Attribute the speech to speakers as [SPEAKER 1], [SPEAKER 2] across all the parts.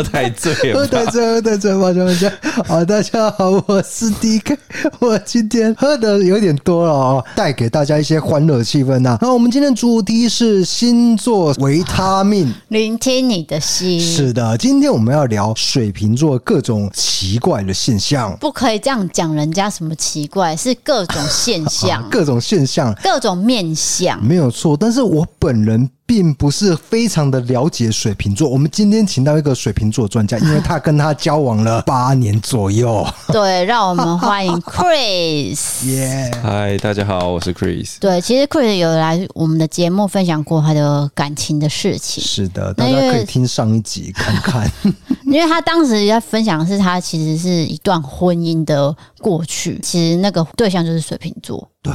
[SPEAKER 1] 喝太醉，
[SPEAKER 2] 喝太醉，喝太醉，抱歉抱歉。好，大家好，我是 DK，我今天喝的有点多了哦，带给大家一些欢乐气氛呐。那我们今天主题是星座维他命，
[SPEAKER 3] 聆听你的心。
[SPEAKER 2] 是的，今天我们要聊水瓶座各种奇怪的现象，
[SPEAKER 3] 不可以这样讲人家什么奇怪，是各种现象，
[SPEAKER 2] 各种现象，
[SPEAKER 3] 各种面相，
[SPEAKER 2] 没有错。但是我本人。并不是非常的了解水瓶座。我们今天请到一个水瓶座专家，因为他跟他交往了八年左右。
[SPEAKER 3] 对，让我们欢迎 Chris。
[SPEAKER 2] 耶！
[SPEAKER 1] 嗨，大家好，我是 Chris。
[SPEAKER 3] 对，其实 Chris 有来我们的节目分享过他的感情的事情。
[SPEAKER 2] 是的，大家可以听上一集看看。
[SPEAKER 3] 因为他当时在分享的是他其实是一段婚姻的过去，其实那个对象就是水瓶座。
[SPEAKER 2] 对。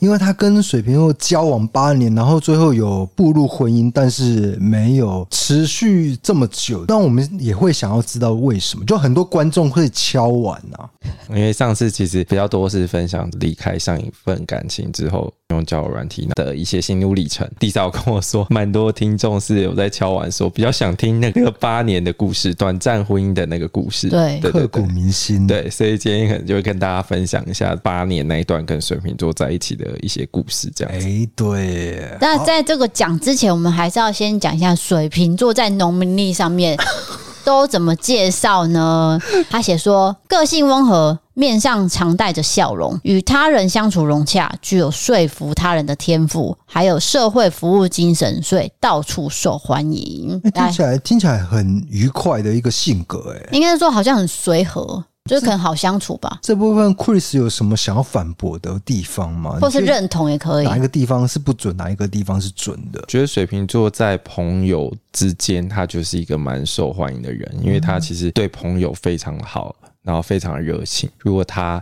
[SPEAKER 2] 因为他跟水瓶座交往八年，然后最后有步入婚姻，但是没有持续这么久。但我们也会想要知道为什么，就很多观众会敲碗啊。
[SPEAKER 1] 因为上次其实比较多是分享离开上一份感情之后用交友软体的一些心路历程。地少跟我说，蛮多听众是有在敲完说，比较想听那个八年的故事，短暂婚姻的那个故事，
[SPEAKER 3] 对，
[SPEAKER 2] 刻骨铭心。
[SPEAKER 1] 对，所以今天可能就会跟大家分享一下八年那一段跟水瓶座在一起的。一些故事，这样子。
[SPEAKER 2] 哎，对。
[SPEAKER 3] 那在这个讲之前，我们还是要先讲一下水瓶座在农民历上面 都怎么介绍呢？他写说，个性温和，面上常带着笑容，与他人相处融洽，具有说服他人的天赋，还有社会服务精神，所以到处受欢迎。
[SPEAKER 2] 欸、听起来听起来很愉快的一个性格，哎，
[SPEAKER 3] 应该说好像很随和。就是可能好相处吧。
[SPEAKER 2] 这部分 Chris 有什么想要反驳的地方吗？
[SPEAKER 3] 或是认同也可以。
[SPEAKER 2] 哪一个地方是不准，哪一个地方是准的？
[SPEAKER 1] 觉得水瓶座在朋友之间，他就是一个蛮受欢迎的人，因为他其实对朋友非常好，然后非常热情。如果他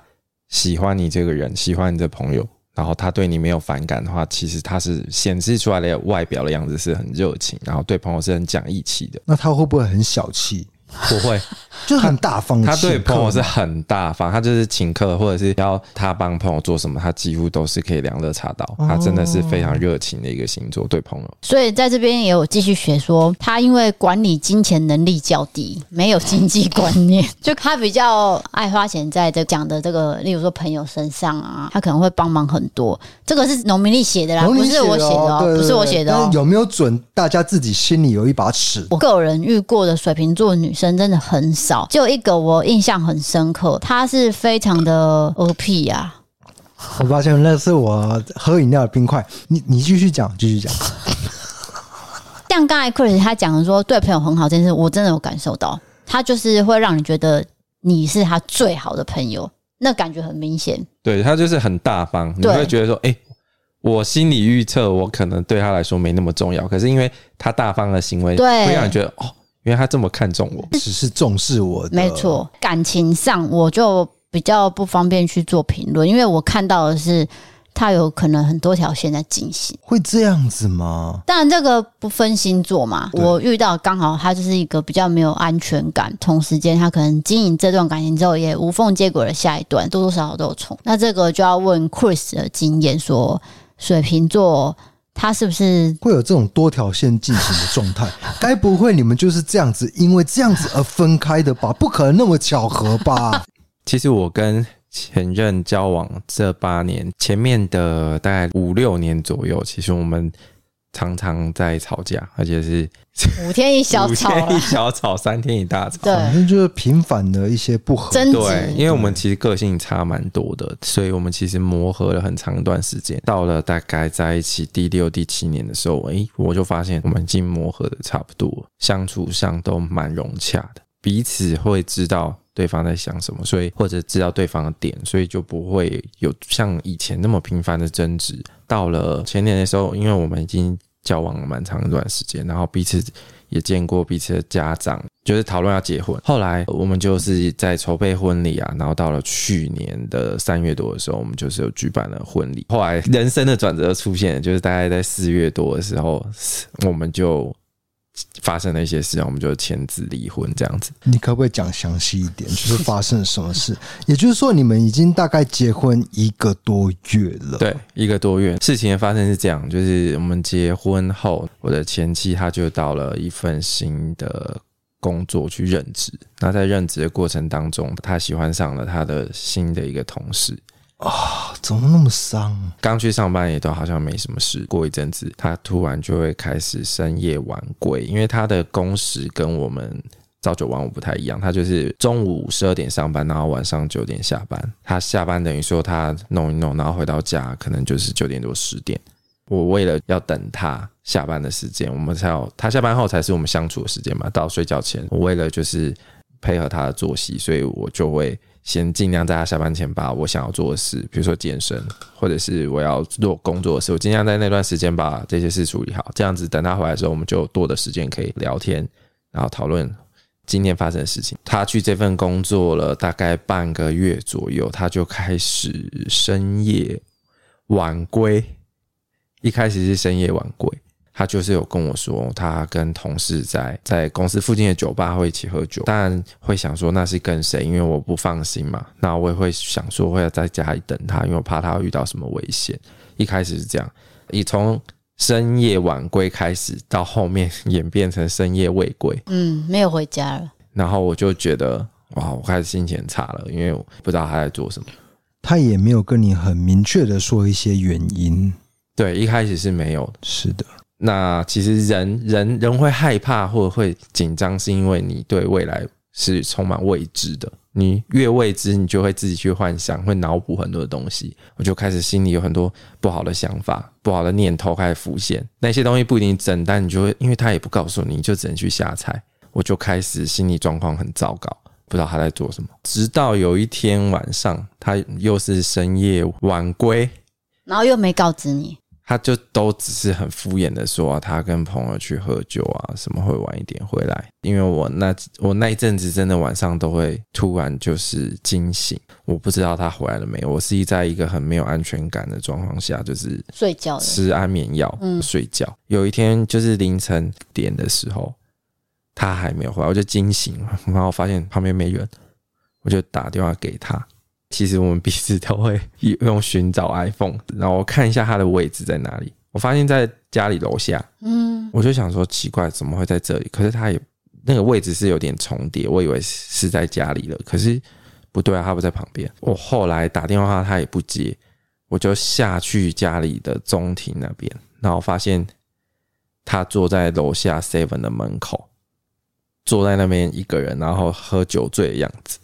[SPEAKER 1] 喜欢你这个人，喜欢你的朋友，然后他对你没有反感的话，其实他是显示出来的外表的样子是很热情，然后对朋友是很讲义气的。
[SPEAKER 2] 那他会不会很小气？
[SPEAKER 1] 不会，
[SPEAKER 2] 就很大方。
[SPEAKER 1] 他对朋友是很大方，他就是请客或者是要他帮朋友做什么，他几乎都是可以两肋插刀。他真的是非常热情的一个星座，对朋友。
[SPEAKER 3] 所以在这边也有继续学说，他因为管理金钱能力较低，没有经济观念，就他比较爱花钱在这讲的这个，例如说朋友身上啊，他可能会帮忙很多。这个是农民力写的啦，不是我写的哦，不是我写的哦。
[SPEAKER 2] 有没有准？大家自己心里有一把尺。
[SPEAKER 3] 我个人遇过的水瓶座女生真的很少，就一个我印象很深刻，他是非常的恶屁呀。
[SPEAKER 2] 我发现那是我喝饮料的冰块，你你继续讲，继续讲。
[SPEAKER 3] 像刚才 Chris 他讲的说对朋友很好这件事，我真的有感受到，他就是会让你觉得你是他最好的朋友，那感觉很明显。
[SPEAKER 1] 对，他就是很大方，你会觉得说，哎。我心里预测，我可能对他来说没那么重要，可是因为他大方的行为，对，会让你觉得哦，原来他这么看重我，
[SPEAKER 2] 只是重视我的。
[SPEAKER 3] 没错，感情上我就比较不方便去做评论，因为我看到的是他有可能很多条线在进行。
[SPEAKER 2] 会这样子吗？
[SPEAKER 3] 当然，这个不分星座嘛。我遇到刚好他就是一个比较没有安全感，同时间他可能经营这段感情之后也无缝接轨了下一段，多多少少都有冲。那这个就要问 Chris 的经验说。水瓶座，他是不是
[SPEAKER 2] 会有这种多条线进行的状态？该不会你们就是这样子，因为这样子而分开的吧？不可能那么巧合吧？
[SPEAKER 1] 其实我跟前任交往这八年，前面的大概五六年左右，其实我们常常在吵架，而且是
[SPEAKER 3] 五天一小 吵，
[SPEAKER 1] 五天一小吵，三天一大吵，
[SPEAKER 2] 反正就是频繁的一些不合。
[SPEAKER 1] 对，因为我们其实个性差蛮多的，所以我们其实磨合了很长一段时间。到了大概在一起第六、第七年的时候，哎，我就发现我们已经磨合的差不多，相处上都蛮融洽的，彼此会知道。对方在想什么，所以或者知道对方的点，所以就不会有像以前那么频繁的争执。到了前年的时候，因为我们已经交往了蛮长一段时间，然后彼此也见过彼此的家长，就是讨论要结婚。后来我们就是在筹备婚礼啊，然后到了去年的三月多的时候，我们就是有举办了婚礼。后来人生的转折出现，就是大概在四月多的时候，我们就。发生了一些事，我们就签字离婚这样子。
[SPEAKER 2] 你可不可以讲详细一点？就是发生了什么事？也就是说，你们已经大概结婚一个多月了。
[SPEAKER 1] 对，一个多月。事情的发生是这样，就是我们结婚后，我的前妻她就到了一份新的工作去任职。那在任职的过程当中，她喜欢上了她的新的一个同事。
[SPEAKER 2] 啊、怎么那么伤？
[SPEAKER 1] 刚去上班也都好像没什么事。过一阵子，他突然就会开始深夜晚归，因为他的工时跟我们朝九晚五不太一样。他就是中午十二点上班，然后晚上九点下班。他下班等于说他弄一弄，然后回到家可能就是九点多十点。我为了要等他下班的时间，我们才要他下班后才是我们相处的时间嘛。到睡觉前，我为了就是配合他的作息，所以我就会。先尽量在他下班前把我想要做的事，比如说健身，或者是我要做工作的事，我尽量在那段时间把这些事处理好。这样子等他回来的时候，我们就多的时间可以聊天，然后讨论今天发生的事情。他去这份工作了大概半个月左右，他就开始深夜晚归。一开始是深夜晚归。他就是有跟我说，他跟同事在在公司附近的酒吧会一起喝酒，但会想说那是跟谁，因为我不放心嘛。那我也会想说会要在家里等他，因为我怕他遇到什么危险。一开始是这样，以从深夜晚归开始，到后面演变成深夜未归，
[SPEAKER 3] 嗯，没有回家了。
[SPEAKER 1] 然后我就觉得哇，我开始心情很差了，因为我不知道他在做什么。
[SPEAKER 2] 他也没有跟你很明确的说一些原因。
[SPEAKER 1] 对，一开始是没有。
[SPEAKER 2] 是的。
[SPEAKER 1] 那其实人人人会害怕或者会紧张，是因为你对未来是充满未知的。你越未知，你就会自己去幻想，会脑补很多的东西。我就开始心里有很多不好的想法、不好的念头开始浮现。那些东西不一定真，但你就会，因为他也不告诉你，你就只能去瞎猜。我就开始心理状况很糟糕，不知道他在做什么。直到有一天晚上，他又是深夜晚归，
[SPEAKER 3] 然后又没告知你。
[SPEAKER 1] 他就都只是很敷衍的说、啊，他跟朋友去喝酒啊，什么会晚一点回来。因为我那我那一阵子真的晚上都会突然就是惊醒，我不知道他回来了没。我是在一个很没有安全感的状况下，就是
[SPEAKER 3] 睡觉
[SPEAKER 1] 吃安眠药，嗯，睡觉。有一天就是凌晨点的时候，他还没有回来，我就惊醒了，然后发现旁边没人，我就打电话给他。其实我们彼此都会用寻找 iPhone，然后我看一下它的位置在哪里。我发现在家里楼下，嗯，我就想说奇怪，怎么会在这里？可是它也那个位置是有点重叠，我以为是在家里了，可是不对啊，它不在旁边。我后来打电话，他也不接，我就下去家里的中庭那边，然后发现他坐在楼下 Seven 的门口，坐在那边一个人，然后喝酒醉的样子。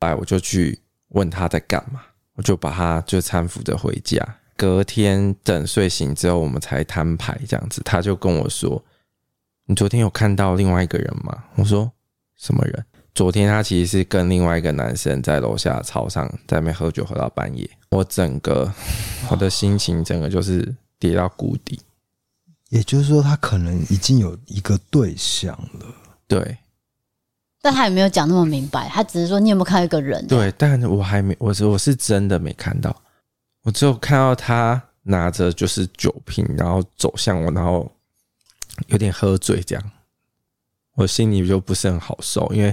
[SPEAKER 1] 来，我就去。问他在干嘛，我就把他就搀扶着回家。隔天等睡醒之后，我们才摊牌这样子。他就跟我说：“你昨天有看到另外一个人吗？”我说：“什么人？”昨天他其实是跟另外一个男生在楼下操场在那边喝酒，喝到半夜。我整个我的心情整个就是跌到谷底。
[SPEAKER 2] 也就是说，他可能已经有一个对象了。
[SPEAKER 1] 对。
[SPEAKER 3] 但他也没有讲那么明白，他只是说，你有没有看到一个人？
[SPEAKER 1] 对，但我还没，我是我是真的没看到，我只有看到他拿着就是酒瓶，然后走向我，然后有点喝醉这样，我心里就不是很好受，因为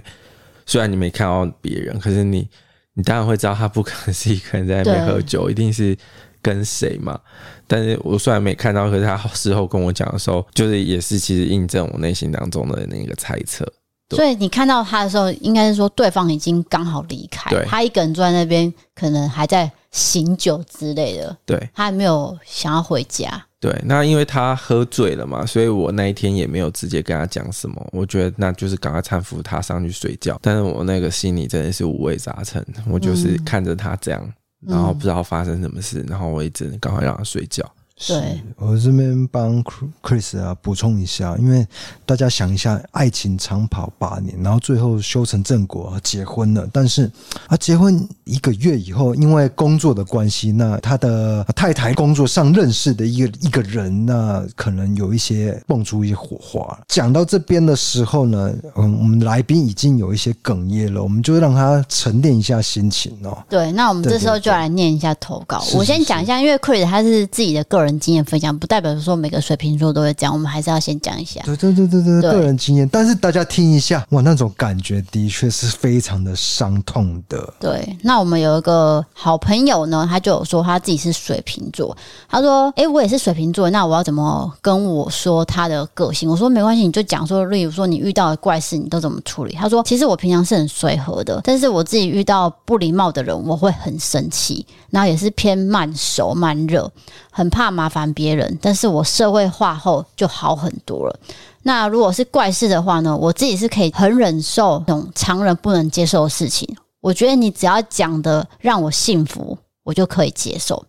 [SPEAKER 1] 虽然你没看到别人，可是你你当然会知道他不可能是一个人在那边喝酒，一定是跟谁嘛。但是我虽然没看到，可是他事后跟我讲的时候，就是也是其实印证我内心当中的那个猜测。
[SPEAKER 3] 所以你看到他的时候，应该是说对方已经刚好离
[SPEAKER 1] 开，
[SPEAKER 3] 他一个人坐在那边，可能还在醒酒之类的，
[SPEAKER 1] 对，
[SPEAKER 3] 他还没有想要回家。
[SPEAKER 1] 对，那因为他喝醉了嘛，所以我那一天也没有直接跟他讲什么。我觉得那就是赶快搀扶他上去睡觉。但是我那个心里真的是五味杂陈，我就是看着他这样，嗯、然后不知道发生什么事，然后我一直赶快让他睡觉。
[SPEAKER 3] 对，
[SPEAKER 2] 我这边帮 Chris 啊补充一下，因为大家想一下，爱情长跑八年，然后最后修成正果结婚了，但是啊，结婚一个月以后，因为工作的关系，那他的太太工作上认识的一个一个人，那可能有一些蹦出一些火花。讲到这边的时候呢，嗯，我们来宾已经有一些哽咽了，我们就让他沉淀一下心情哦。
[SPEAKER 3] 对，那我们这时候就来念一下投稿。我先讲一下，因为 Chris 他是自己的个人。经验分享不代表说每个水瓶座都会讲，我们还是要先讲一下。
[SPEAKER 2] 对对对对对，对个人经验。但是大家听一下，哇，那种感觉的确是非常的伤痛的。
[SPEAKER 3] 对，那我们有一个好朋友呢，他就有说他自己是水瓶座，他说：“哎、欸，我也是水瓶座，那我要怎么跟我说他的个性？”我说：“没关系，你就讲说，例如说你遇到的怪事，你都怎么处理？”他说：“其实我平常是很随和的，但是我自己遇到不礼貌的人，我会很生气，然后也是偏慢熟慢热。”很怕麻烦别人，但是我社会化后就好很多了。那如果是怪事的话呢？我自己是可以很忍受那种常人不能接受的事情。我觉得你只要讲的让我幸福，我就可以接受。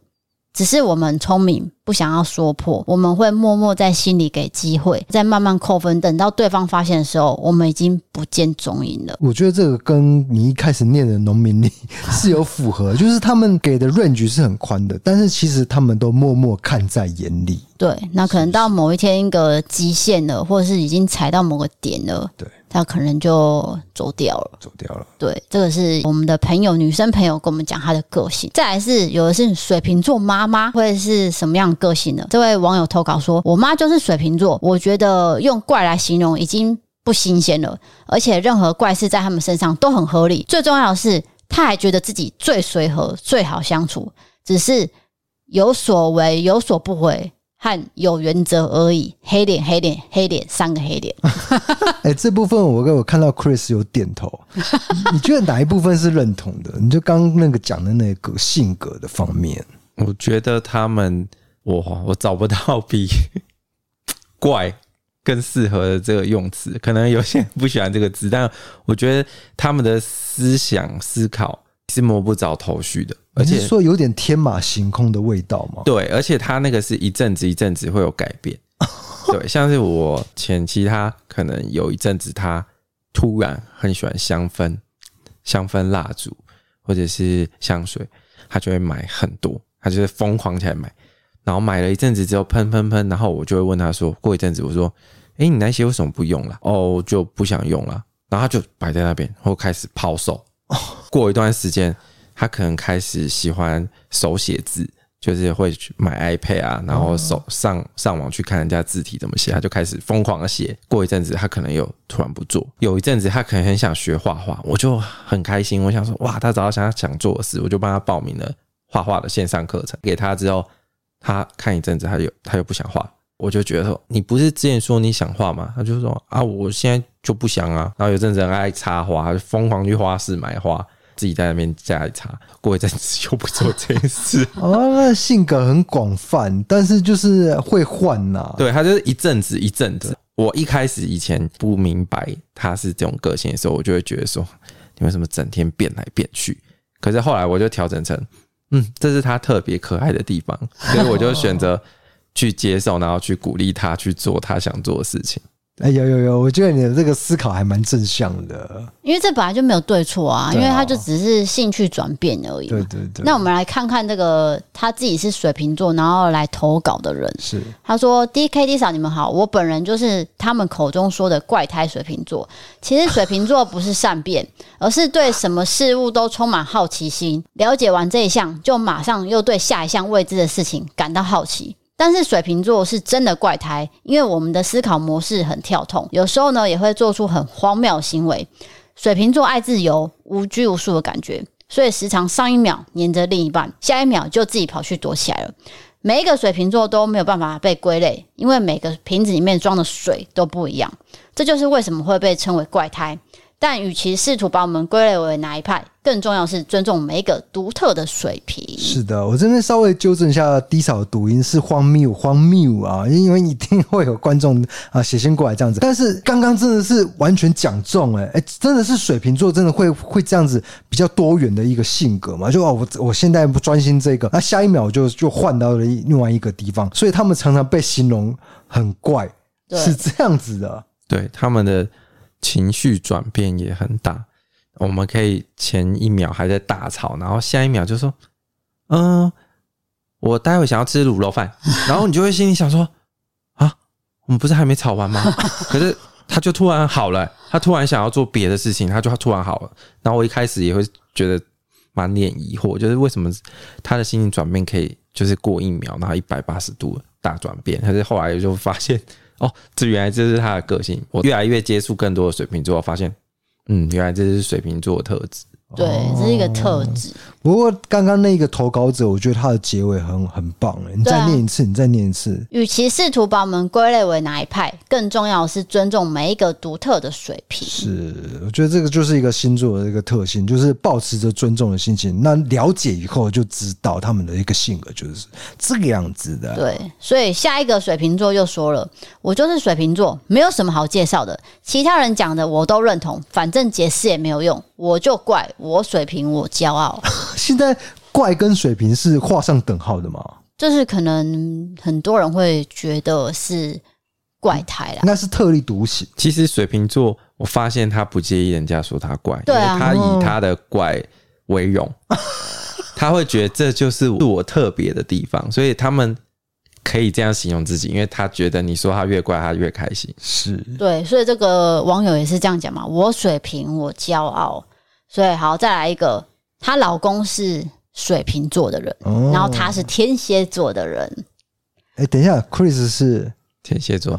[SPEAKER 3] 只是我们聪明，不想要说破，我们会默默在心里给机会，再慢慢扣分。等到对方发现的时候，我们已经不见踪影了。
[SPEAKER 2] 我觉得这个跟你一开始念的农民里是有符合，就是他们给的 range 是很宽的，但是其实他们都默默看在眼里。
[SPEAKER 3] 对，那可能到某一天一个极限了，或者是已经踩到某个点了。
[SPEAKER 2] 对。
[SPEAKER 3] 他可能就走掉了，
[SPEAKER 2] 走掉了。
[SPEAKER 3] 对，这个是我们的朋友，女生朋友跟我们讲她的个性。再来是有的是水瓶座妈妈，会是什么样的个性了？这位网友投稿说：“我妈就是水瓶座，我觉得用怪来形容已经不新鲜了，而且任何怪事在他们身上都很合理。最重要的是，她还觉得自己最随和、最好相处，只是有所为有所不为。”和有原则而已，黑脸黑脸黑脸三个黑脸。
[SPEAKER 2] 哎、欸，这部分我我看到 Chris 有点头，你觉得哪一部分是认同的？你就刚刚那个讲的那个性格的方面，
[SPEAKER 1] 我觉得他们我我找不到比 怪更适合的这个用词，可能有些人不喜欢这个字，但我觉得他们的思想思考是摸不着头绪的。而且
[SPEAKER 2] 说有点天马行空的味道嘛？
[SPEAKER 1] 对，而且他那个是一阵子一阵子会有改变。对，像是我前期，他可能有一阵子他突然很喜欢香氛、香氛蜡烛或者是香水，他就会买很多，他就是疯狂起来买。然后买了一阵子之后喷喷喷，然后我就会问他说：过一阵子我说，哎，你那些为什么不用了？哦，就不想用了。然后他就摆在那边，然后开始抛售。过一段时间。他可能开始喜欢手写字，就是会去买 iPad 啊，然后手上上网去看人家字体怎么写，他就开始疯狂的写。过一阵子，他可能又突然不做。有一阵子，他可能很想学画画，我就很开心。我想说，哇，他找到想要想做的事，我就帮他报名了画画的线上课程。给他之后，他看一阵子，他又他又不想画，我就觉得说，你不是之前说你想画吗？他就说啊，我现在就不想啊。然后有阵子很爱插花，就疯狂去花市买花。自己在那边家里插，过一阵子又不做这件事。
[SPEAKER 2] 哦，那性格很广泛，但是就是会换呐、啊。
[SPEAKER 1] 对，他就是一阵子一阵子。我一开始以前不明白他是这种个性的时候，我就会觉得说，你为什么整天变来变去？可是后来我就调整成，嗯，这是他特别可爱的地方，所以我就选择去接受，然后去鼓励他去做他想做的事情。
[SPEAKER 2] 哎，有有有，我觉得你的这个思考还蛮正向的，
[SPEAKER 3] 因为这本来就没有对错啊，因为他就只是兴趣转变而已。
[SPEAKER 2] 对对对。
[SPEAKER 3] 那我们来看看这个他自己是水瓶座，然后来投稿的人
[SPEAKER 2] 是
[SPEAKER 3] 他说：“D K D 嫂，你们好，我本人就是他们口中说的怪胎水瓶座。其实水瓶座不是善变，而是对什么事物都充满好奇心。了解完这一项，就马上又对下一项未知的事情感到好奇。”但是水瓶座是真的怪胎，因为我们的思考模式很跳动，有时候呢也会做出很荒谬行为。水瓶座爱自由、无拘无束的感觉，所以时常上一秒黏着另一半，下一秒就自己跑去躲起来了。每一个水瓶座都没有办法被归类，因为每个瓶子里面装的水都不一样。这就是为什么会被称为怪胎。但与其试图把我们归类为哪一派，更重要是尊重每一个独特的水平。
[SPEAKER 2] 是的，我这边稍微纠正一下低嫂的读音是荒谬荒谬啊，因为一定会有观众啊写信过来这样子。但是刚刚真的是完全讲中哎、欸、哎，真的是水瓶座真的会会这样子比较多元的一个性格嘛？就哦，我我现在不专心这个，那下一秒就就换到了另外一个地方，所以他们常常被形容很怪，是这样子的。
[SPEAKER 1] 对他们的。情绪转变也很大，我们可以前一秒还在大吵，然后下一秒就说：“嗯，我待会想要吃卤肉饭。”然后你就会心里想说：“啊，我们不是还没吵完吗？” 可是他就突然好了，他突然想要做别的事情，他就突然好了。然后我一开始也会觉得满脸疑惑，就是为什么他的心情转变可以就是过一秒，然后一百八十度大转变？可是后来就发现。哦，这原来这是他的个性。我越来越接触更多的水瓶座，我发现，嗯，原来这是水瓶座的特质。
[SPEAKER 3] 对，这是一个特质。
[SPEAKER 2] 不过刚刚那个投稿者，我觉得他的结尾很很棒。你再念一次，你再念一次。
[SPEAKER 3] 与其试图把我们归类为哪一派，更重要的是尊重每一个独特的水平。
[SPEAKER 2] 是，我觉得这个就是一个星座的一个特性，就是保持着尊重的心情。那了解以后就知道他们的一个性格就是这个样子的。
[SPEAKER 3] 对，所以下一个水瓶座又说了：“我就是水瓶座，没有什么好介绍的，其他人讲的我都认同，反正解释也没有用。”我就怪我水瓶，我骄傲。
[SPEAKER 2] 现在怪跟水瓶是画上等号的吗？
[SPEAKER 3] 就是可能很多人会觉得是怪胎啦，
[SPEAKER 2] 那是特立独行。
[SPEAKER 1] 其实水瓶座，我发现他不介意人家说他怪，对啊，他以他的怪为荣，他会觉得这就是我特别的地方，所以他们。可以这样形容自己，因为他觉得你说他越怪，他越开心。
[SPEAKER 2] 是
[SPEAKER 3] 对，所以这个网友也是这样讲嘛。我水瓶，我骄傲。所以好，再来一个，她老公是水瓶座的人，哦、然后她是天蝎座的人。
[SPEAKER 2] 哎、欸，等一下，Chris 是
[SPEAKER 1] 天蝎座，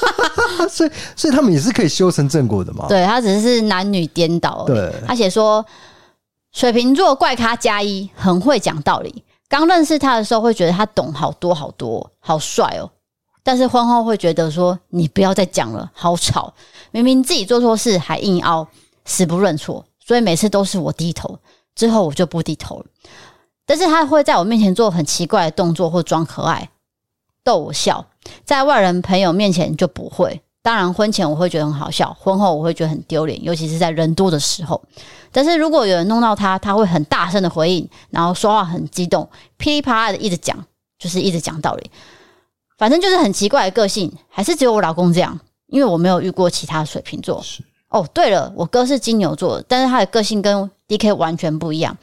[SPEAKER 2] 所以所以他们也是可以修成正果的嘛？
[SPEAKER 3] 对，他只是男女颠倒。对，他写说水瓶座怪咖加一，很会讲道理。刚认识他的时候，会觉得他懂好多好多，好帅哦。但是婚后会觉得说，你不要再讲了，好吵。明明自己做错事还硬凹，死不认错，所以每次都是我低头，之后我就不低头了。但是他会在我面前做很奇怪的动作或装可爱，逗我笑，在外人朋友面前就不会。当然，婚前我会觉得很好笑，婚后我会觉得很丢脸，尤其是在人多的时候。但是如果有人弄到他，他会很大声的回应，然后说话很激动，噼里啪啦的一直讲，就是一直讲道理。反正就是很奇怪的个性，还是只有我老公这样，因为我没有遇过其他水瓶座。是哦，对了，我哥是金牛座，但是他的个性跟 DK 完全不一样。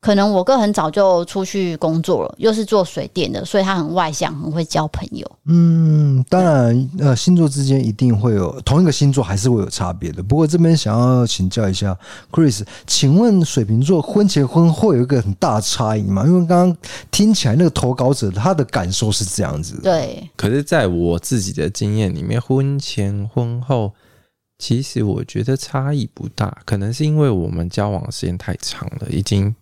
[SPEAKER 3] 可能我哥很早就出去工作了，又是做水电的，所以他很外向，很会交朋友。
[SPEAKER 2] 嗯，当然，呃，星座之间一定会有同一个星座还是会有差别的。不过这边想要请教一下 Chris，请问水瓶座婚前婚后有一个很大的差异吗？因为刚刚听起来那个投稿者他的感受是这样子。
[SPEAKER 3] 对，
[SPEAKER 1] 可是在我自己的经验里面，婚前婚后其实我觉得差异不大，可能是因为我们交往的时间太长了，已经。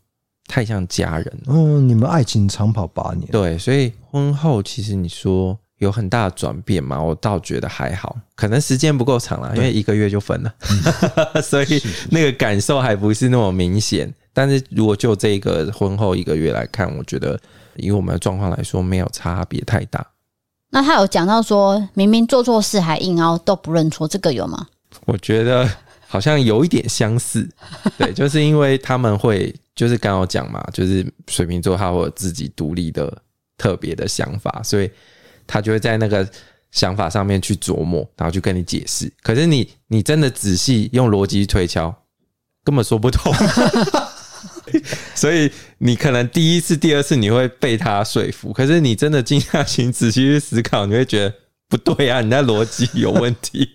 [SPEAKER 1] 太像家人了。
[SPEAKER 2] 嗯，你们爱情长跑八年，
[SPEAKER 1] 对，所以婚后其实你说有很大的转变嘛，我倒觉得还好，可能时间不够长了，因为一个月就分了，嗯、所以那个感受还不是那么明显。但是如果就这个婚后一个月来看，我觉得以我们的状况来说，没有差别太大。
[SPEAKER 3] 那他有讲到说，明明做错事还硬凹都不认错，这个有吗？
[SPEAKER 1] 我觉得好像有一点相似，对，就是因为他们会。就是刚刚讲嘛，就是水瓶座他会有自己独立的特别的想法，所以他就会在那个想法上面去琢磨，然后去跟你解释。可是你你真的仔细用逻辑推敲，根本说不通。所以你可能第一次、第二次你会被他说服，可是你真的静下心仔细去思考，你会觉得不对啊，你那逻辑有问题。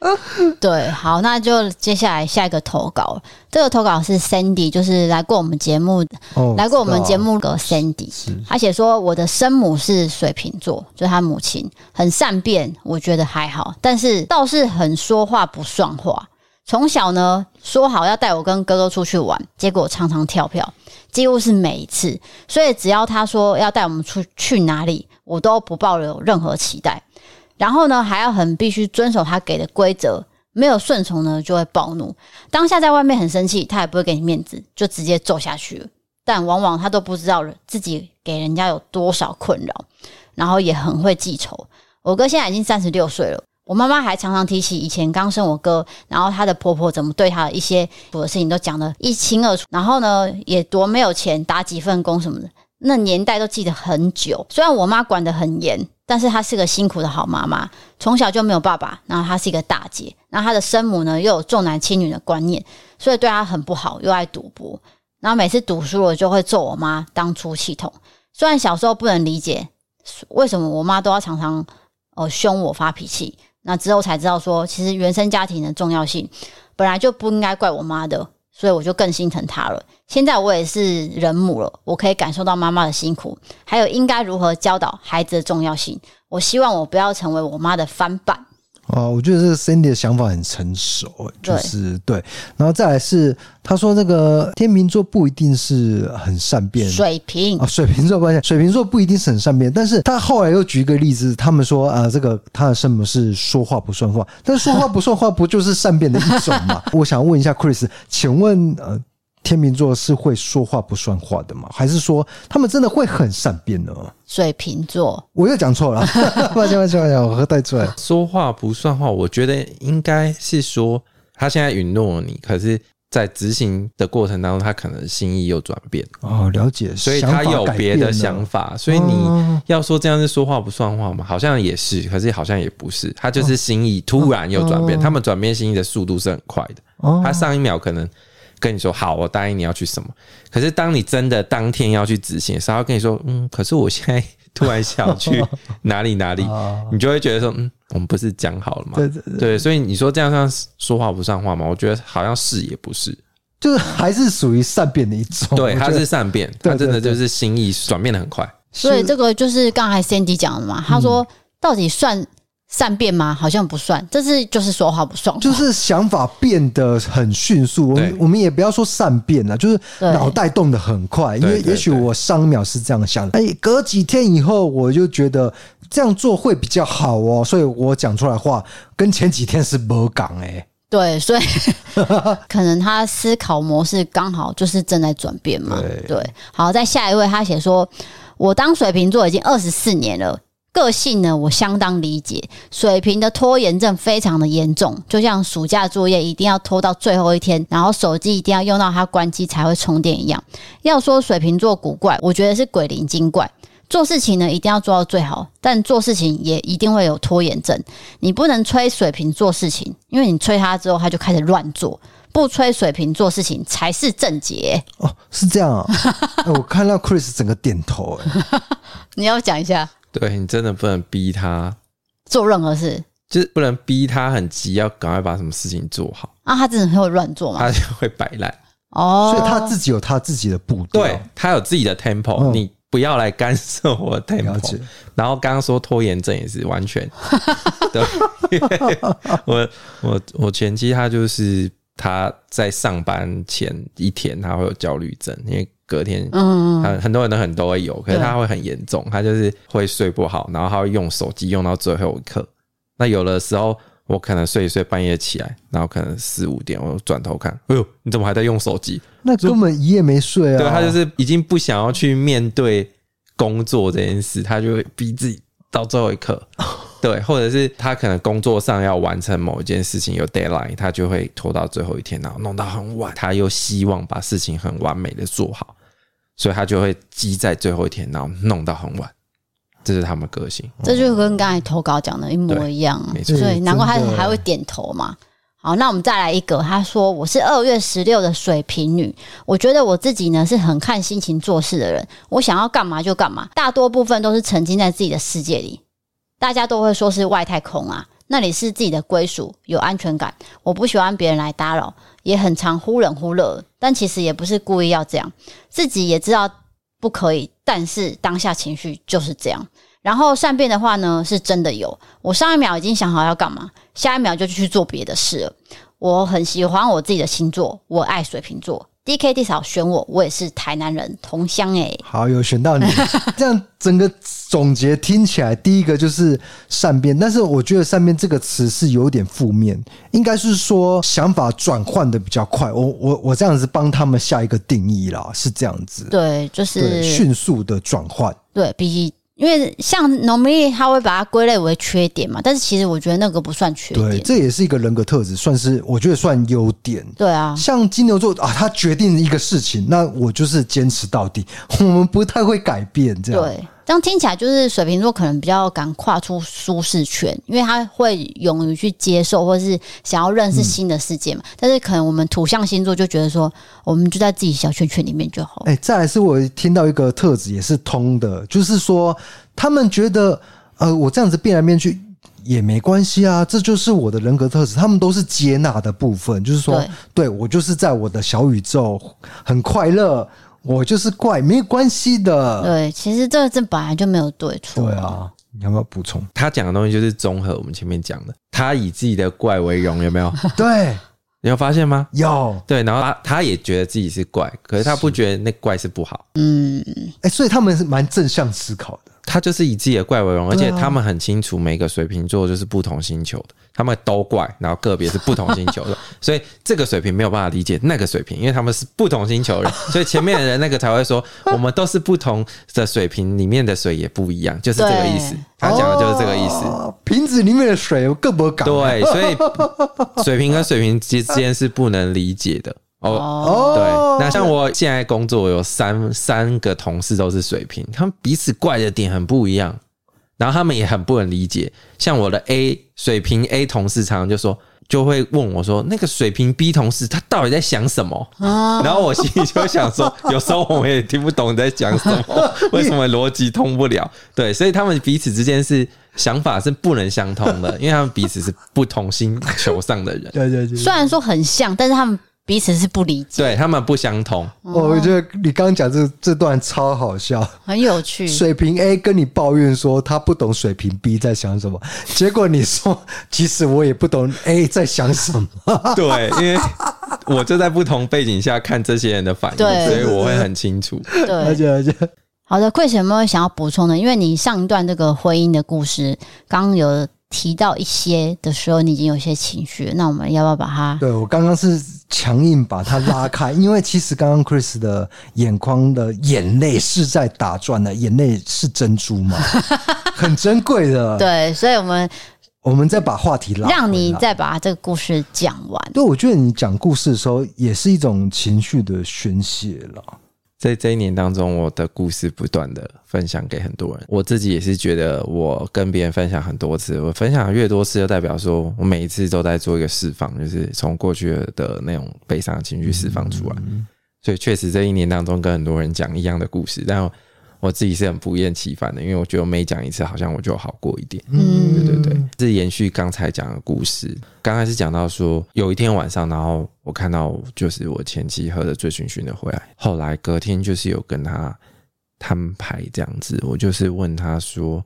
[SPEAKER 3] 对，好，那就接下来下一个投稿。这个投稿是 Sandy，就是来过我们节目，哦、来过我们节目的 Sandy。他写说，我的生母是水瓶座，就是他母亲很善变，我觉得还好，但是倒是很说话不算话，从小呢说好要带我跟哥哥出去玩，结果常常跳票，几乎是每一次。所以只要他说要带我们出去哪里，我都不抱有任何期待。然后呢，还要很必须遵守他给的规则，没有顺从呢就会暴怒。当下在外面很生气，他也不会给你面子，就直接揍下去了。但往往他都不知道自己给人家有多少困扰，然后也很会记仇。我哥现在已经三十六岁了，我妈妈还常常提起以前刚生我哥，然后她的婆婆怎么对她的一些做的事情都讲得一清二楚。然后呢，也多没有钱，打几份工什么的，那年代都记得很久。虽然我妈管得很严。但是她是个辛苦的好妈妈，从小就没有爸爸，然后她是一个大姐，然后她的生母呢又有重男轻女的观念，所以对她很不好，又爱赌博，然后每次赌输了就会揍我妈当出气筒。虽然小时候不能理解为什么我妈都要常常呃凶我发脾气，那之后才知道说其实原生家庭的重要性，本来就不应该怪我妈的。所以我就更心疼他了。现在我也是人母了，我可以感受到妈妈的辛苦，还有应该如何教导孩子的重要性。我希望我不要成为我妈的翻版。
[SPEAKER 2] 哦，我觉得这个 Cindy 的想法很成熟，就是对，对。然后再来是，他说那个天秤座不一定是很善变，
[SPEAKER 3] 水瓶
[SPEAKER 2] 啊，水瓶座关系，水瓶座不一定是很善变。但是他后来又举一个例子，他们说啊，这个他的圣母是说话不算话，但说话不算话不就是善变的一种吗？我想问一下 Chris，请问呃。天秤座是会说话不算话的吗？还是说他们真的会很善变呢？
[SPEAKER 3] 水瓶座，
[SPEAKER 2] 我又讲错了，抱歉抱歉抱歉，我带出来。
[SPEAKER 1] 说话不算话，我觉得应该是说他现在允诺了你，可是，在执行的过程当中，他可能心意又转变。
[SPEAKER 2] 哦，了解，
[SPEAKER 1] 所以他有别的想法。所以你要说这样是说话不算话吗？好像也是，可是好像也不是。他就是心意突然又转变，他们转变心意的速度是很快的。他上一秒可能。跟你说好，我答应你要去什么。可是当你真的当天要去执行的时候，他跟你说，嗯，可是我现在突然想去哪里哪里，你就会觉得说，嗯，我们不是讲好了吗？对对对，对，所以你说这样算说话不算话吗？我觉得好像是也不是，
[SPEAKER 2] 就是还是属于善变的一种。
[SPEAKER 1] 对，他是善变，他真的就是心意转变的很快。
[SPEAKER 3] 所以这个就是刚才 Sandy 讲的嘛，他说到底算。善变吗？好像不算，这是就是说话不算话，
[SPEAKER 2] 就是想法变得很迅速。我们我们也不要说善变了，就是脑袋动得很快。因为也许我上一秒是这样想的，哎，隔几天以后我就觉得这样做会比较好哦，所以我讲出来话跟前几天是不讲哎。
[SPEAKER 3] 对，所以 可能他思考模式刚好就是正在转变嘛。对，好，在下一位他写说，我当水瓶座已经二十四年了。个性呢，我相当理解。水瓶的拖延症非常的严重，就像暑假作业一定要拖到最后一天，然后手机一定要用到它关机才会充电一样。要说水瓶座古怪，我觉得是鬼灵精怪。做事情呢，一定要做到最好，但做事情也一定会有拖延症。你不能催水瓶做事情，因为你催他之后，他就开始乱做。不催水瓶做事情才是正解。
[SPEAKER 2] 哦，是这样啊。我看到 Chris 整个点头，
[SPEAKER 3] 你要讲一下。
[SPEAKER 1] 对，你真的不能逼他
[SPEAKER 3] 做任何事，
[SPEAKER 1] 就是不能逼他很急要赶快把什么事情做好
[SPEAKER 3] 啊！他真的会乱做吗？
[SPEAKER 1] 他就会摆烂
[SPEAKER 3] 哦，
[SPEAKER 2] 所以他自己有他自己的步调，
[SPEAKER 1] 对，他有自己的 tempo，嗯，你不要来干涉我的 tempo。然后刚刚说拖延症也是完全 对，我我我前妻他就是他在上班前一天他会有焦虑症，因为。隔天，嗯，很很多人都很都会有，可是他会很严重，他就是会睡不好，然后他会用手机用到最后一刻。那有的时候我可能睡一睡，半夜起来，然后可能四五点，我转头看，哎呦，你怎么还在用手机？
[SPEAKER 2] 那根本一夜没睡啊！
[SPEAKER 1] 对，他就是已经不想要去面对工作这件事，他就会逼自己到最后一刻。对，或者是他可能工作上要完成某一件事情有 deadline，他就会拖到最后一天，然后弄到很晚。他又希望把事情很完美的做好。所以他就会积在最后一天，然后弄到很晚，这是他们个性。
[SPEAKER 3] 这就跟刚才投稿讲的一模一样，没错。所以难怪他还会点头嘛。好，那我们再来一个。他说：“我是二月十六的水瓶女，我觉得我自己呢是很看心情做事的人，我想要干嘛就干嘛，大多部分都是沉浸在自己的世界里。大家都会说是外太空啊。”那里是自己的归属，有安全感。我不喜欢别人来打扰，也很常忽冷忽热，但其实也不是故意要这样，自己也知道不可以，但是当下情绪就是这样。然后善变的话呢，是真的有。我上一秒已经想好要干嘛，下一秒就去做别的事了。我很喜欢我自己的星座，我爱水瓶座。D K D 嫂选我，我也是台南人，同乡哎、欸。
[SPEAKER 2] 好，有选到你，这样整个总结听起来，第一个就是善变，但是我觉得善变这个词是有点负面，应该是说想法转换的比较快。我我我这样子帮他们下一个定义啦，是这样子。
[SPEAKER 3] 对，就是
[SPEAKER 2] 迅速的转换。
[SPEAKER 3] 对，比。因为像农民历，他会把它归类为缺点嘛，但是其实我觉得那个不算缺点。
[SPEAKER 2] 对，这也是一个人格特质，算是我觉得算优点。
[SPEAKER 3] 对啊，
[SPEAKER 2] 像金牛座啊，他决定一个事情，那我就是坚持到底，我们不太会改变这样。
[SPEAKER 3] 对。这样听起来就是水瓶座可能比较敢跨出舒适圈，因为他会勇于去接受，或是想要认识新的世界嘛。嗯、但是可能我们土象星座就觉得说，我们就在自己小圈圈里面就好。哎、
[SPEAKER 2] 欸，再来是我听到一个特质也是通的，就是说他们觉得，呃，我这样子变来变去也没关系啊，这就是我的人格特质。他们都是接纳的部分，就是说，对，对我就是在我的小宇宙很快乐。我就是怪，没有关系的。
[SPEAKER 3] 对，其实这这本来就没有对错。
[SPEAKER 2] 对啊，你要不要补充？
[SPEAKER 1] 他讲的东西就是综合我们前面讲的，他以自己的怪为荣，有没有？
[SPEAKER 2] 对，
[SPEAKER 1] 你有发现吗？
[SPEAKER 2] 有。
[SPEAKER 1] 对，然后他他也觉得自己是怪，可是他不觉得那怪是不好。
[SPEAKER 3] 嗯，
[SPEAKER 2] 哎，所以他们是蛮正向思考的。
[SPEAKER 1] 他就是以自己的怪为荣，而且他们很清楚每个水瓶座就是不同星球的。他们都怪，然后个别是不同星球的，所以这个水瓶没有办法理解那个水瓶，因为他们是不同星球人，所以前面的人那个才会说我们都是不同的水瓶里面的水也不一样，就是这个意思。他讲的就是这个意思。
[SPEAKER 2] 哦、瓶子里面的水更不敢。
[SPEAKER 1] 对，所以水瓶跟水瓶之间是不能理解的。哦，对。那像我现在工作有三三个同事都是水瓶，他们彼此怪的点很不一样。然后他们也很不能理解，像我的 A 水瓶 A 同事常常就说，就会问我说：“那个水瓶 B 同事他到底在想什么？”然后我心里就想说，有时候我们也听不懂你在讲什么，为什么逻辑通不了？对，所以他们彼此之间是想法是不能相通的，因为他们彼此是不同星球上的人。
[SPEAKER 2] 对对对，
[SPEAKER 3] 虽然说很像，但是他们。彼此是不理解，
[SPEAKER 1] 对他们不相同。
[SPEAKER 2] 我觉得你刚刚讲这这段超好笑，
[SPEAKER 3] 很有趣。
[SPEAKER 2] 水瓶 A 跟你抱怨说他不懂水瓶 B 在想什么，结果你说其实我也不懂 A 在想什么。
[SPEAKER 1] 对，因为我就在不同背景下看这些人的反应，所以我会很清楚。
[SPEAKER 3] 对，而且而且，好的，Chris 有没有想要补充的？因为你上一段这个婚姻的故事，刚有。提到一些的时候，你已经有些情绪，那我们要不要把它？
[SPEAKER 2] 对，我刚刚是强硬把它拉开，因为其实刚刚 Chris 的眼眶的眼泪是在打转的，眼泪是珍珠嘛，很珍贵的。
[SPEAKER 3] 对，所以我们
[SPEAKER 2] 我们再把话题拉，
[SPEAKER 3] 让你再把这个故事讲完。
[SPEAKER 2] 对，我觉得你讲故事的时候也是一种情绪的宣泄了。
[SPEAKER 1] 在这一年当中，我的故事不断的分享给很多人。我自己也是觉得，我跟别人分享很多次，我分享越多次，就代表说我每一次都在做一个释放，就是从过去的那种悲伤的情绪释放出来。所以，确实这一年当中跟很多人讲一样的故事，但。我自己是很不厌其烦的，因为我觉得每讲一次，好像我就好过一点。嗯，对对对，是延续刚才讲的故事。刚开始讲到说，有一天晚上，然后我看到就是我前妻喝的醉醺醺的回来，后来隔天就是有跟他摊牌这样子。我就是问他说：“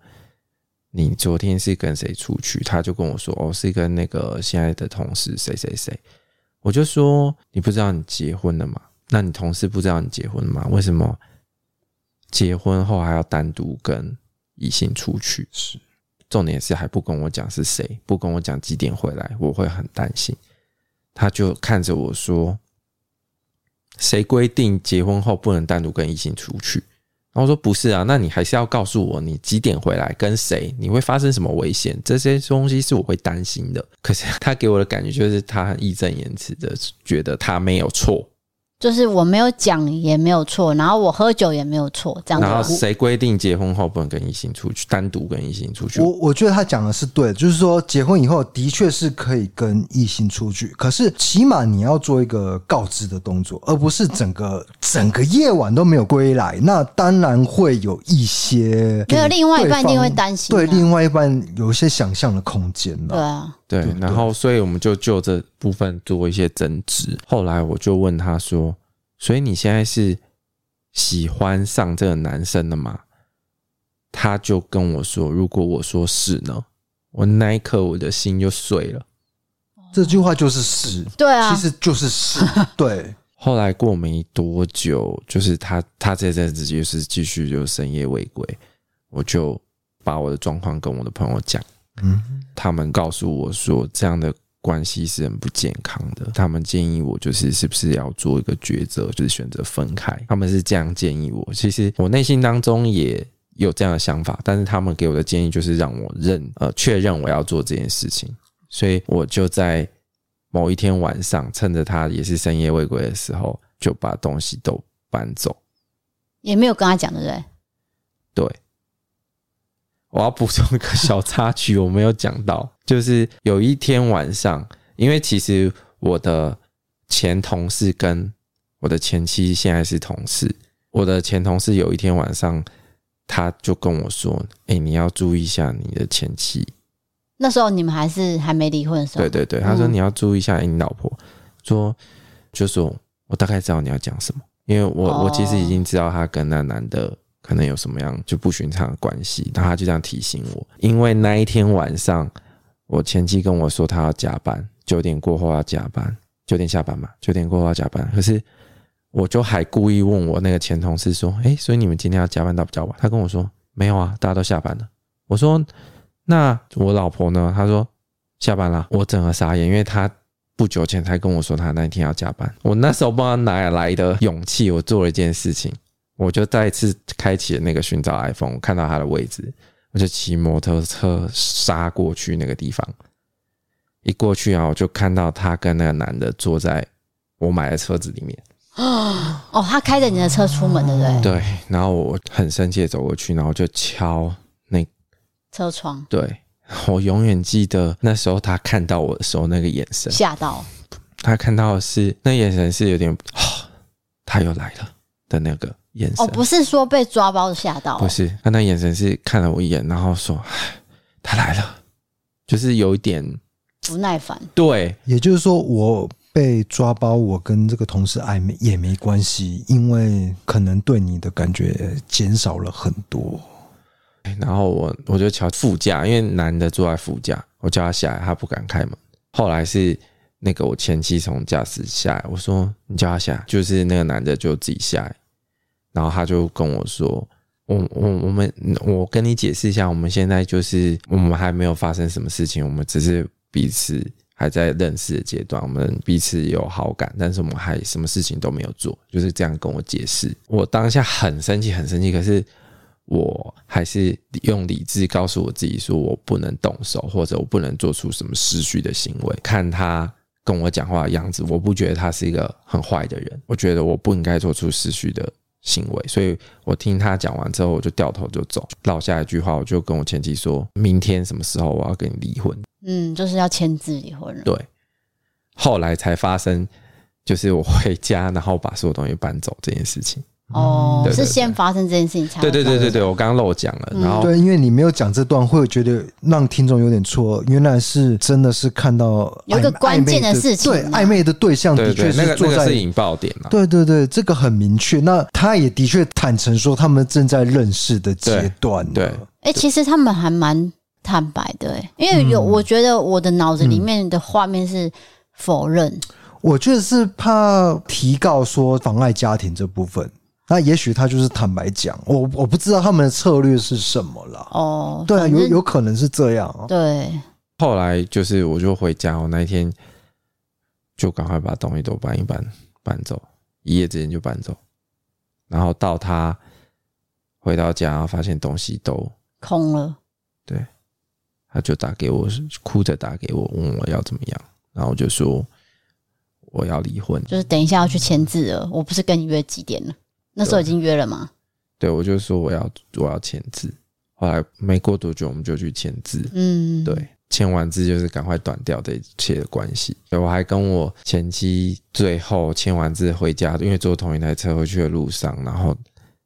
[SPEAKER 1] 你昨天是跟谁出去？”他就跟我说：“哦，是跟那个现在的同事谁谁谁。”我就说：“你不知道你结婚了吗？那你同事不知道你结婚了吗？为什么？”结婚后还要单独跟异性出去，是重点是还不跟我讲是谁，不跟我讲几点回来，我会很担心。他就看着我说：“谁规定结婚后不能单独跟异性出去？”然后我说：“不是啊，那你还是要告诉我你几点回来，跟谁，你会发生什么危险？这些东西是我会担心的。”可是他给我的感觉就是他很义正言辞的觉得他没有错。
[SPEAKER 3] 就是我没有讲也没有错，然后我喝酒也没有错，这样子。
[SPEAKER 1] 然后谁规定结婚后不能跟异性出去，单独跟异性出去？
[SPEAKER 2] 我我觉得他讲的是对的，就是说结婚以后的确是可以跟异性出去，可是起码你要做一个告知的动作，而不是整个整个夜晚都没有归来。那当然会有一些，
[SPEAKER 3] 没有另外一半一定会担心，
[SPEAKER 2] 对另外一半有一些想象的空间了。
[SPEAKER 3] 对啊。
[SPEAKER 1] 对，然后所以我们就就这部分做一些争执。后来我就问他说：“所以你现在是喜欢上这个男生了吗？”他就跟我说：“如果我说是呢，我那一刻我的心就碎了。”
[SPEAKER 2] 这句话就是是，
[SPEAKER 3] 对啊，
[SPEAKER 2] 其实就是是，对。
[SPEAKER 1] 后来过没多久，就是他他这阵子就是继续就深夜未归，我就把我的状况跟我的朋友讲，嗯，他们告诉我说这样的关系是很不健康的，他们建议我就是是不是要做一个抉择，就是选择分开，他们是这样建议我。其实我内心当中也有这样的想法，但是他们给我的建议就是让我认呃确认我要做这件事情，所以我就在。某一天晚上，趁着他也是深夜未归的时候，就把东西都搬走，
[SPEAKER 3] 也没有跟他讲，对不对？
[SPEAKER 1] 对，我要补充一个小插曲，我没有讲到，就是有一天晚上，因为其实我的前同事跟我的前妻现在是同事，我的前同事有一天晚上，他就跟我说：“哎，你要注意一下你的前妻。”
[SPEAKER 3] 那时候你们还是还没离婚的时候，
[SPEAKER 1] 对对对，他说你要注意一下你老婆，嗯、说就说我大概知道你要讲什么，因为我、哦、我其实已经知道他跟那男的可能有什么样就不寻常的关系，然后他就这样提醒我，因为那一天晚上我前妻跟我说他要加班，九点过后要加班，九点下班嘛，九点过后要加班，可是我就还故意问我那个前同事说，哎，所以你们今天要加班到比较晚？他跟我说没有啊，大家都下班了。我说。那我老婆呢？她说下班了。我整个傻眼，因为他不久前才跟我说他那一天要加班。我那时候不知道哪来的勇气，我做了一件事情，我就再一次开启了那个寻找 iPhone，我看到他的位置，我就骑摩托车杀过去那个地方。一过去啊，我就看到他跟那个男的坐在我买的车子里面。
[SPEAKER 3] 啊 哦，他开着你的车出门，对不对？
[SPEAKER 1] 对。然后我很生气的走过去，然后就敲
[SPEAKER 3] 那。车窗，
[SPEAKER 1] 对，我永远记得那时候他看到我的时候那个眼神，
[SPEAKER 3] 吓到。
[SPEAKER 1] 他看到的是那眼神是有点，哦，他又来了的那个眼神。
[SPEAKER 3] 哦，不是说被抓包吓到，
[SPEAKER 1] 不是，他那眼神是看了我一眼，然后说 他来了，就是有一点
[SPEAKER 3] 不耐烦。
[SPEAKER 1] 对，
[SPEAKER 2] 也就是说我被抓包，我跟这个同事暧昧也没关系，因为可能对你的感觉减少了很多。
[SPEAKER 1] 然后我我就瞧副驾，因为男的坐在副驾，我叫他下来，他不敢开门。后来是那个我前妻从驾驶下来，我说你叫他下来，就是那个男的就自己下来。然后他就跟我说：“我我我们我跟你解释一下，我们现在就是我们还没有发生什么事情，我们只是彼此还在认识的阶段，我们彼此有好感，但是我们还什么事情都没有做，就是这样跟我解释。我当下很生气，很生气，可是。”我还是用理智告诉我自己说，我不能动手，或者我不能做出什么失序的行为。看他跟我讲话的样子，我不觉得他是一个很坏的人。我觉得我不应该做出失序的行为，所以我听他讲完之后，我就掉头就走。落下一句话，我就跟我前妻说，明天什么时候我要跟你离婚？
[SPEAKER 3] 嗯，就是要签字离婚了。
[SPEAKER 1] 对，后来才发生，就是我回家，然后把所有东西搬走这件事情。
[SPEAKER 3] 哦，是先发生这件事情才
[SPEAKER 1] 对对对对对，我刚刚漏讲了，然后
[SPEAKER 2] 对，因为你没有讲这段，会觉得让听众有点错。原来是真的是看到
[SPEAKER 3] 有一个关键的事情，
[SPEAKER 2] 对暧昧的对象的确是坐在
[SPEAKER 1] 引爆点嘛。
[SPEAKER 2] 对对对，这个很明确。那他也的确坦诚说，他们正在认识的阶段。
[SPEAKER 1] 对，
[SPEAKER 3] 哎，其实他们还蛮坦白的，哎，因为有我觉得我的脑子里面的画面是否认，
[SPEAKER 2] 我觉得是怕提告说妨碍家庭这部分。那也许他就是坦白讲，我我不知道他们的策略是什么了。哦，对啊，有有可能是这样。
[SPEAKER 3] 对，
[SPEAKER 1] 后来就是我就回家，我那一天就赶快把东西都搬一搬，搬走，一夜之间就搬走。然后到他回到家，发现东西都
[SPEAKER 3] 空了。
[SPEAKER 1] 对，他就打给我，哭着打给我，问我要怎么样。然后我就说我要离婚，
[SPEAKER 3] 就是等一下要去签字了。我不是跟你约几点了？那时候已经约了吗？
[SPEAKER 1] 对，我就说我要我要签字，后来没过多久我们就去签字。嗯，对，签完字就是赶快断掉这一切的关系。我还跟我前妻最后签完字回家，因为坐同一台车回去的路上，然后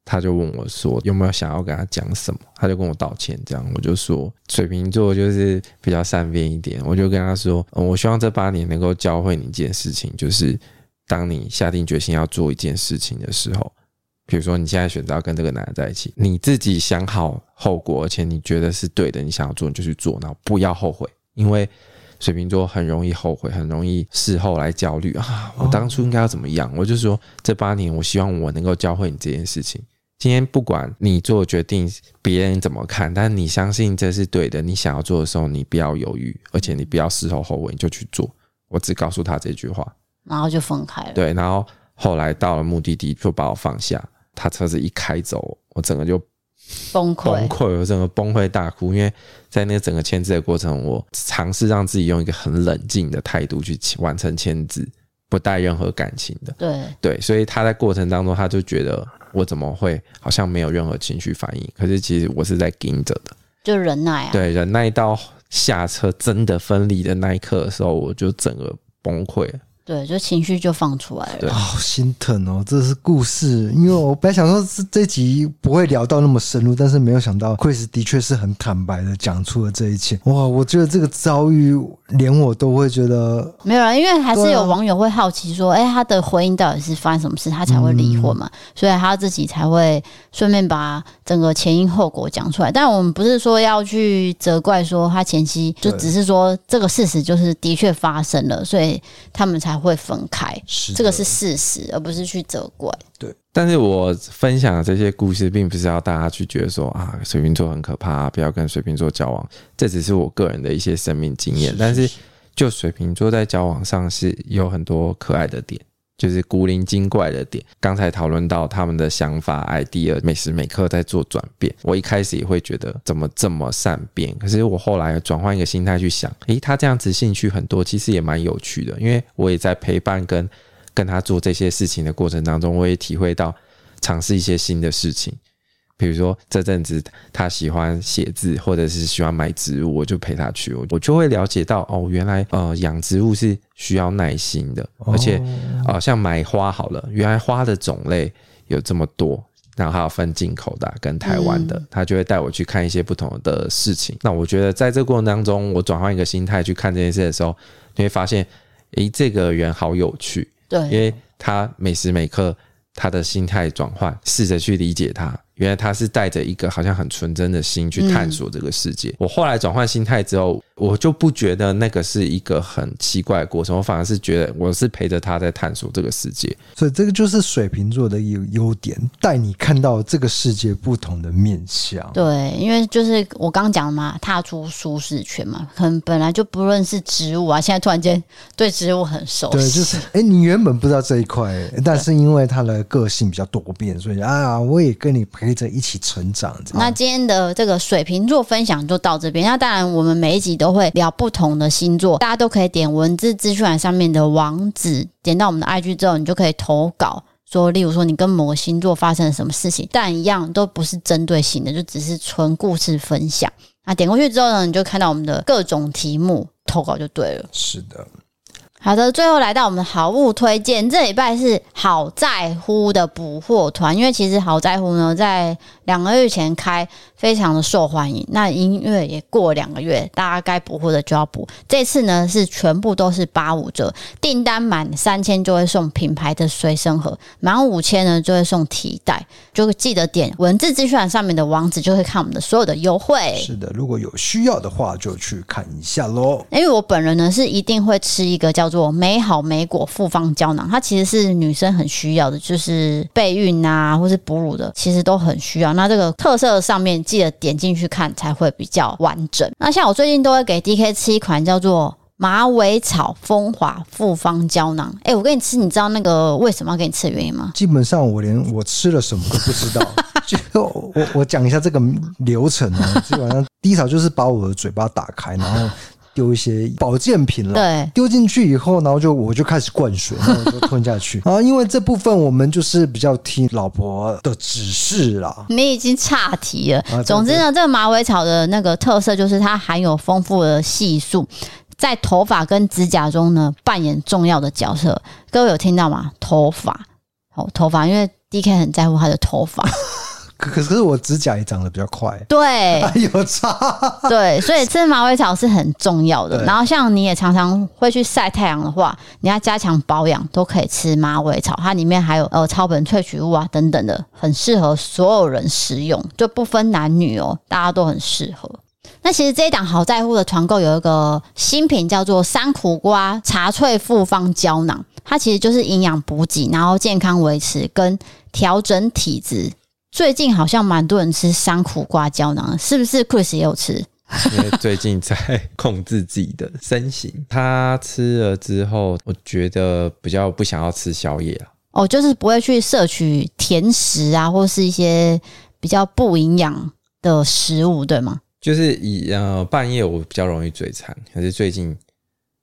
[SPEAKER 1] 他就问我说有没有想要跟他讲什么，他就跟我道歉，这样我就说水瓶座就是比较善变一点，我就跟他说，嗯，我希望这八年能够教会你一件事情，就是当你下定决心要做一件事情的时候。比如说，你现在选择要跟这个男人在一起，你自己想好后果，而且你觉得是对的，你想要做你就去做，然后不要后悔，因为水瓶座很容易后悔，很容易事后来焦虑啊，我当初应该要怎么样？我就说这八年，我希望我能够教会你这件事情。今天不管你做决定，别人怎么看，但你相信这是对的，你想要做的时候，你不要犹豫，而且你不要事后后悔，你就去做。我只告诉他这句话，
[SPEAKER 3] 然后就分开了。
[SPEAKER 1] 对，然后后来到了目的地，就把我放下。他车子一开走，我整个就
[SPEAKER 3] 崩溃，
[SPEAKER 1] 崩溃，我整个崩溃大哭。因为在那整个签字的过程，我尝试让自己用一个很冷静的态度去完成签字，不带任何感情的。
[SPEAKER 3] 对
[SPEAKER 1] 对，所以他在过程当中，他就觉得。我怎么会好像没有任何情绪反应？可是其实我是在盯着的，
[SPEAKER 3] 就忍耐啊。
[SPEAKER 1] 对，忍耐到下车真的分离的那一刻的时候，我就整个崩溃了。
[SPEAKER 3] 对，就情绪就放出来了。
[SPEAKER 2] 好心疼哦，这是故事。因为我本来想说这这集不会聊到那么深入，但是没有想到 Chris 的确是很坦白的讲出了这一切。哇，我觉得这个遭遇连我都会觉得
[SPEAKER 3] 没有了，因为还是有网友会好奇说，哎、啊欸，他的婚姻到底是发生什么事，他才会离婚嘛？嗯、所以他自己才会顺便把整个前因后果讲出来。但我们不是说要去责怪说他前妻，就只是说这个事实就是的确发生了，所以他们才。会分开，是这个是事实，而不是去责怪。
[SPEAKER 2] 对，
[SPEAKER 1] 但是我分享的这些故事，并不是要大家去觉得说啊，水瓶座很可怕，不要跟水瓶座交往。这只是我个人的一些生命经验。是是是，但是，就水瓶座在交往上是有很多可爱的点。就是古灵精怪的点，刚才讨论到他们的想法、idea，每时每刻在做转变。我一开始也会觉得怎么这么善变，可是我后来转换一个心态去想，诶，他这样子兴趣很多，其实也蛮有趣的。因为我也在陪伴跟跟他做这些事情的过程当中，我也体会到尝试一些新的事情。比如说这阵子他喜欢写字，或者是喜欢买植物，我就陪他去，我就会了解到哦，原来呃养植物是需要耐心的，而且啊、呃、像买花好了，原来花的种类有这么多，然后还有分进口的跟台湾的，他就会带我去看一些不同的事情。那我觉得在这个过程当中，我转换一个心态去看这件事的时候，你会发现，诶，这个人好有趣，
[SPEAKER 3] 对，
[SPEAKER 1] 因为他每时每刻他的心态转换，试着去理解他。原来他是带着一个好像很纯真的心去探索这个世界。我后来转换心态之后，我就不觉得那个是一个很奇怪的过程，我反而是觉得我是陪着他在探索这个世界。
[SPEAKER 2] 所以这个就是水瓶座的优优点，带你看到这个世界不同的面相。
[SPEAKER 3] 对，因为就是我刚讲嘛，踏出舒适圈嘛，可能本来就不认识植物啊，现在突然间对植物很熟悉。
[SPEAKER 2] 对，就是哎，你原本不知道这一块，但是因为他的个性比较多变，所以啊，我也跟你陪。陪着一起成长。
[SPEAKER 3] 那今天的这个水瓶座分享就到这边。那当然，我们每一集都会聊不同的星座，大家都可以点文字资讯栏上面的网址，点到我们的 IG 之后，你就可以投稿，说，例如说你跟某个星座发生了什么事情，但一样都不是针对性的，就只是纯故事分享。那点过去之后呢，你就看到我们的各种题目，投稿就对了。
[SPEAKER 2] 是的。
[SPEAKER 3] 好的，最后来到我们的好物推荐，这礼拜是好在乎的补货团，因为其实好在乎呢，在两个月前开。非常的受欢迎，那音乐也过两个月，大家该补货的就要补。这次呢是全部都是八五折，订单满三千就会送品牌的随身盒，满五千呢就会送提袋。就记得点文字资讯栏上面的网址，就会看我们的所有的优惠。
[SPEAKER 2] 是的，如果有需要的话，就去看一下喽。
[SPEAKER 3] 因为我本人呢是一定会吃一个叫做美好美果复方胶囊，它其实是女生很需要的，就是备孕啊或是哺乳的，其实都很需要。那这个特色上面。记得点进去看才会比较完整。那像我最近都会给 DK 吃一款叫做马尾草风华复方胶囊。哎，我给你吃，你知道那个为什么要给你吃的原因吗？
[SPEAKER 2] 基本上我连我吃了什么都不知道。就我我讲一下这个流程啊，基本上第一条就是把我的嘴巴打开，然后。丢一些保健品了，
[SPEAKER 3] 对，
[SPEAKER 2] 丢进去以后，然后就我就开始灌水，然后我就 吞下去。啊，因为这部分我们就是比较听老婆的指示啦。
[SPEAKER 3] 你已经岔题了。总之呢，这个马尾草的那个特色就是它含有丰富的细素，在头发跟指甲中呢扮演重要的角色。各位有听到吗？头发，哦，头发，因为 DK 很在乎他的头发。
[SPEAKER 2] 可是我指甲也长得比较快，
[SPEAKER 3] 对，
[SPEAKER 2] 有差，
[SPEAKER 3] 对，所以吃马尾草是很重要的。然后像你也常常会去晒太阳的话，你要加强保养，都可以吃马尾草，它里面还有呃草本萃取物啊等等的，很适合所有人食用，就不分男女哦，大家都很适合。那其实这一档好在乎的团购有一个新品叫做山苦瓜茶萃复方胶囊，它其实就是营养补给，然后健康维持跟调整体质。最近好像蛮多人吃山苦瓜胶囊，是不是？Chris 也有吃？
[SPEAKER 4] 因为最近在控制自己的身形，他吃了之后，我觉得比较不想要吃宵夜啊。
[SPEAKER 3] 哦，就是不会去摄取甜食啊，或是一些比较不营养的食物，对吗？
[SPEAKER 4] 就是以呃半夜我比较容易嘴馋，可是最近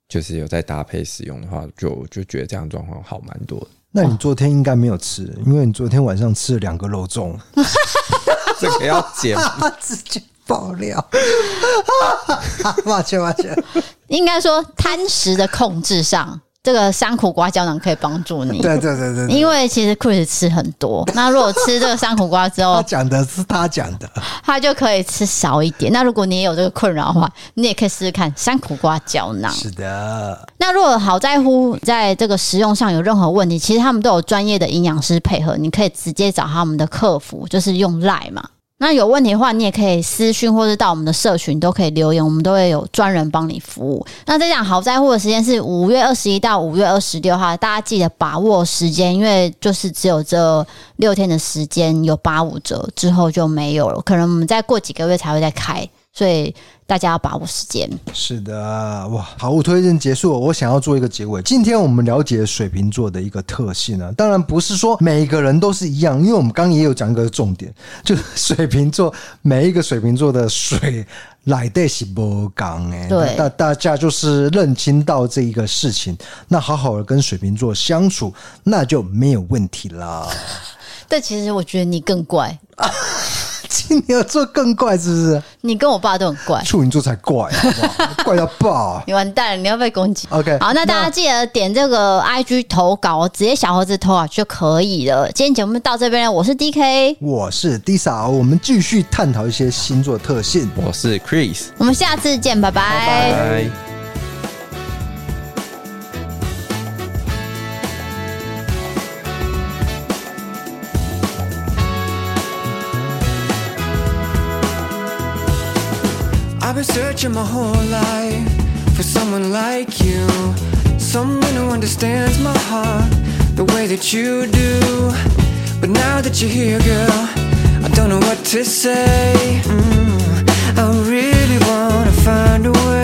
[SPEAKER 4] 就是有在搭配使用的话，就就觉得这样状况好蛮多的。
[SPEAKER 2] 那你昨天应该没有吃，因为你昨天晚上吃了两个肉粽，
[SPEAKER 4] 这个要剪，
[SPEAKER 2] 直接爆料。抱歉抱歉，
[SPEAKER 3] 应该说贪食的控制上。这个山苦瓜胶囊可以帮助你。
[SPEAKER 2] 对对对对，
[SPEAKER 3] 因为其实 Chris 吃很多，那如果吃这个山苦瓜之后，
[SPEAKER 2] 他讲的是他讲的，
[SPEAKER 3] 他就可以吃少一点。那如果你也有这个困扰的话，你也可以试试看山苦瓜胶囊。
[SPEAKER 2] 是的。
[SPEAKER 3] 那如果好在乎在这个食用上有任何问题，其实他们都有专业的营养师配合，你可以直接找他们的客服，就是用 Line 嘛。那有问题的话，你也可以私讯或者到我们的社群都可以留言，我们都会有专人帮你服务。那这讲好在乎的时间是五月二十一到五月二十六号，大家记得把握时间，因为就是只有这六天的时间有八五折，之后就没有了，可能我们再过几个月才会再开，所以。大家要把握时间。
[SPEAKER 2] 是的，哇，好物推荐结束，我想要做一个结尾。今天我们了解水瓶座的一个特性呢，当然不是说每个人都是一样，因为我们刚刚也有讲一个重点，就是水瓶座每一个水瓶座的水来的是不刚哎，
[SPEAKER 3] 对，
[SPEAKER 2] 大大家就是认清到这一个事情，那好好的跟水瓶座相处，那就没有问题啦。
[SPEAKER 3] 但其实我觉得你更怪。
[SPEAKER 2] 金牛座更怪，是不是？
[SPEAKER 3] 你跟我爸都很怪，
[SPEAKER 2] 处女座才怪，好不好？怪到爆！
[SPEAKER 3] 你完蛋了，你要被攻击。
[SPEAKER 2] OK，
[SPEAKER 3] 好，那大家记得点这个 IG 投稿，直接小盒子投稿就可以了。今天节目到这边了，我是 DK，
[SPEAKER 2] 我是 Disa，我们继续探讨一些星座特性。
[SPEAKER 4] 我是 Chris，
[SPEAKER 3] 我们下次见，拜拜。
[SPEAKER 4] 拜拜。Searching my whole life for someone like you, someone who understands my heart the way that you do. But now that you're here, girl, I don't know what to say. Mm, I really wanna find a way,